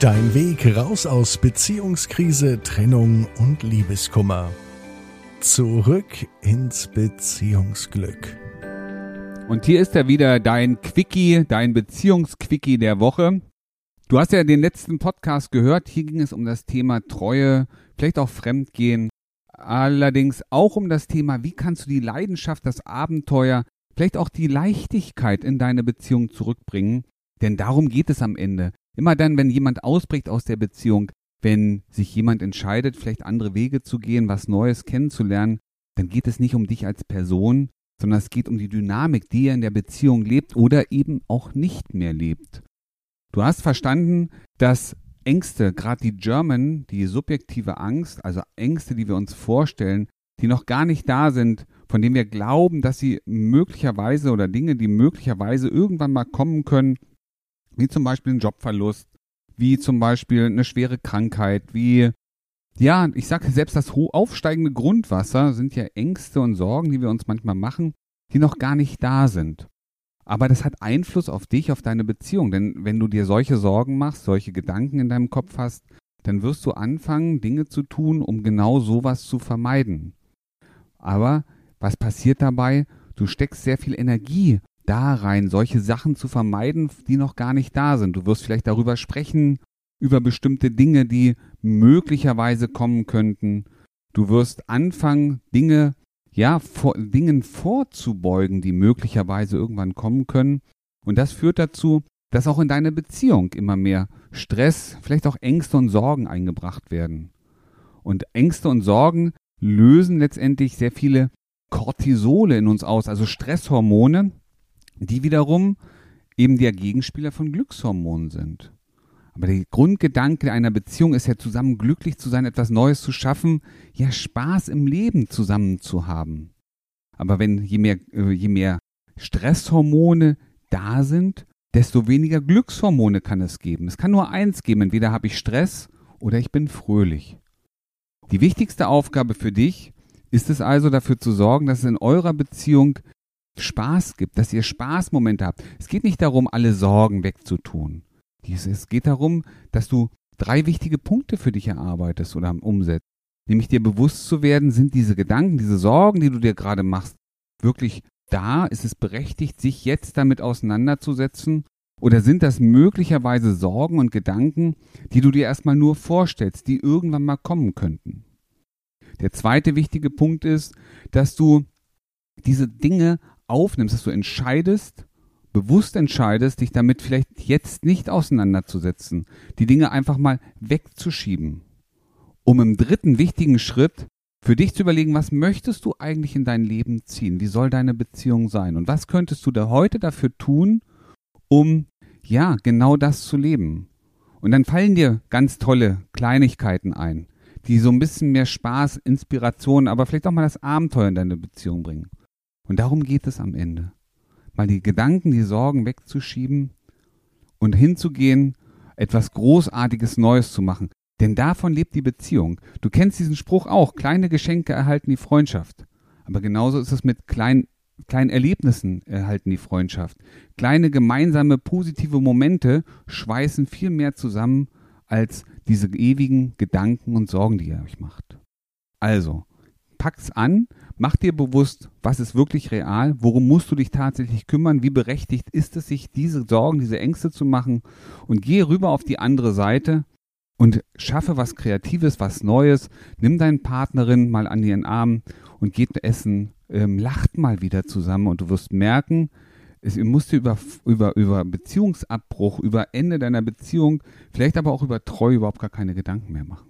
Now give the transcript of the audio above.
Dein Weg raus aus Beziehungskrise, Trennung und Liebeskummer. Zurück ins Beziehungsglück. Und hier ist er wieder, dein Quickie, dein Beziehungsquickie der Woche. Du hast ja den letzten Podcast gehört. Hier ging es um das Thema Treue, vielleicht auch Fremdgehen. Allerdings auch um das Thema, wie kannst du die Leidenschaft, das Abenteuer, vielleicht auch die Leichtigkeit in deine Beziehung zurückbringen. Denn darum geht es am Ende. Immer dann, wenn jemand ausbricht aus der Beziehung, wenn sich jemand entscheidet, vielleicht andere Wege zu gehen, was Neues kennenzulernen, dann geht es nicht um dich als Person, sondern es geht um die Dynamik, die er in der Beziehung lebt oder eben auch nicht mehr lebt. Du hast verstanden, dass Ängste, gerade die German, die subjektive Angst, also Ängste, die wir uns vorstellen, die noch gar nicht da sind, von denen wir glauben, dass sie möglicherweise oder Dinge, die möglicherweise irgendwann mal kommen können, wie zum Beispiel ein Jobverlust, wie zum Beispiel eine schwere Krankheit, wie, ja, ich sage selbst das aufsteigende Grundwasser sind ja Ängste und Sorgen, die wir uns manchmal machen, die noch gar nicht da sind. Aber das hat Einfluss auf dich, auf deine Beziehung. Denn wenn du dir solche Sorgen machst, solche Gedanken in deinem Kopf hast, dann wirst du anfangen, Dinge zu tun, um genau sowas zu vermeiden. Aber was passiert dabei? Du steckst sehr viel Energie da rein, solche Sachen zu vermeiden, die noch gar nicht da sind. Du wirst vielleicht darüber sprechen, über bestimmte Dinge, die möglicherweise kommen könnten. Du wirst anfangen, Dinge, ja, vor, Dingen vorzubeugen, die möglicherweise irgendwann kommen können. Und das führt dazu, dass auch in deine Beziehung immer mehr Stress, vielleicht auch Ängste und Sorgen eingebracht werden. Und Ängste und Sorgen lösen letztendlich sehr viele Cortisole in uns aus, also Stresshormone, die wiederum eben der Gegenspieler von Glückshormonen sind. Aber der Grundgedanke einer Beziehung ist ja zusammen glücklich zu sein, etwas Neues zu schaffen, ja Spaß im Leben zusammen zu haben. Aber wenn je mehr, äh, je mehr Stresshormone da sind, desto weniger Glückshormone kann es geben. Es kann nur eins geben, entweder habe ich Stress oder ich bin fröhlich. Die wichtigste Aufgabe für dich ist es also dafür zu sorgen, dass es in eurer Beziehung Spaß gibt, dass ihr Spaßmomente habt. Es geht nicht darum, alle Sorgen wegzutun. Es geht darum, dass du drei wichtige Punkte für dich erarbeitest oder umsetzt. Nämlich dir bewusst zu werden, sind diese Gedanken, diese Sorgen, die du dir gerade machst, wirklich da? Ist es berechtigt, sich jetzt damit auseinanderzusetzen? Oder sind das möglicherweise Sorgen und Gedanken, die du dir erstmal nur vorstellst, die irgendwann mal kommen könnten? Der zweite wichtige Punkt ist, dass du diese Dinge aufnimmst, dass du entscheidest, bewusst entscheidest, dich damit vielleicht jetzt nicht auseinanderzusetzen, die Dinge einfach mal wegzuschieben, um im dritten wichtigen Schritt für dich zu überlegen, was möchtest du eigentlich in dein Leben ziehen? Wie soll deine Beziehung sein? Und was könntest du da heute dafür tun, um ja, genau das zu leben? Und dann fallen dir ganz tolle Kleinigkeiten ein, die so ein bisschen mehr Spaß, Inspiration, aber vielleicht auch mal das Abenteuer in deine Beziehung bringen. Und darum geht es am Ende. Mal die Gedanken, die Sorgen wegzuschieben und hinzugehen, etwas Großartiges Neues zu machen. Denn davon lebt die Beziehung. Du kennst diesen Spruch auch, kleine Geschenke erhalten die Freundschaft. Aber genauso ist es mit kleinen, kleinen Erlebnissen erhalten die Freundschaft. Kleine gemeinsame positive Momente schweißen viel mehr zusammen als diese ewigen Gedanken und Sorgen, die ihr euch macht. Also, pack's an, mach dir bewusst, was ist wirklich real, worum musst du dich tatsächlich kümmern, wie berechtigt ist es, sich diese Sorgen, diese Ängste zu machen und geh rüber auf die andere Seite und schaffe was Kreatives, was Neues, nimm deinen Partnerin mal an ihren Arm und geht essen, ähm, lacht mal wieder zusammen und du wirst merken, es musst du über, über, über Beziehungsabbruch, über Ende deiner Beziehung, vielleicht aber auch über Treue überhaupt gar keine Gedanken mehr machen.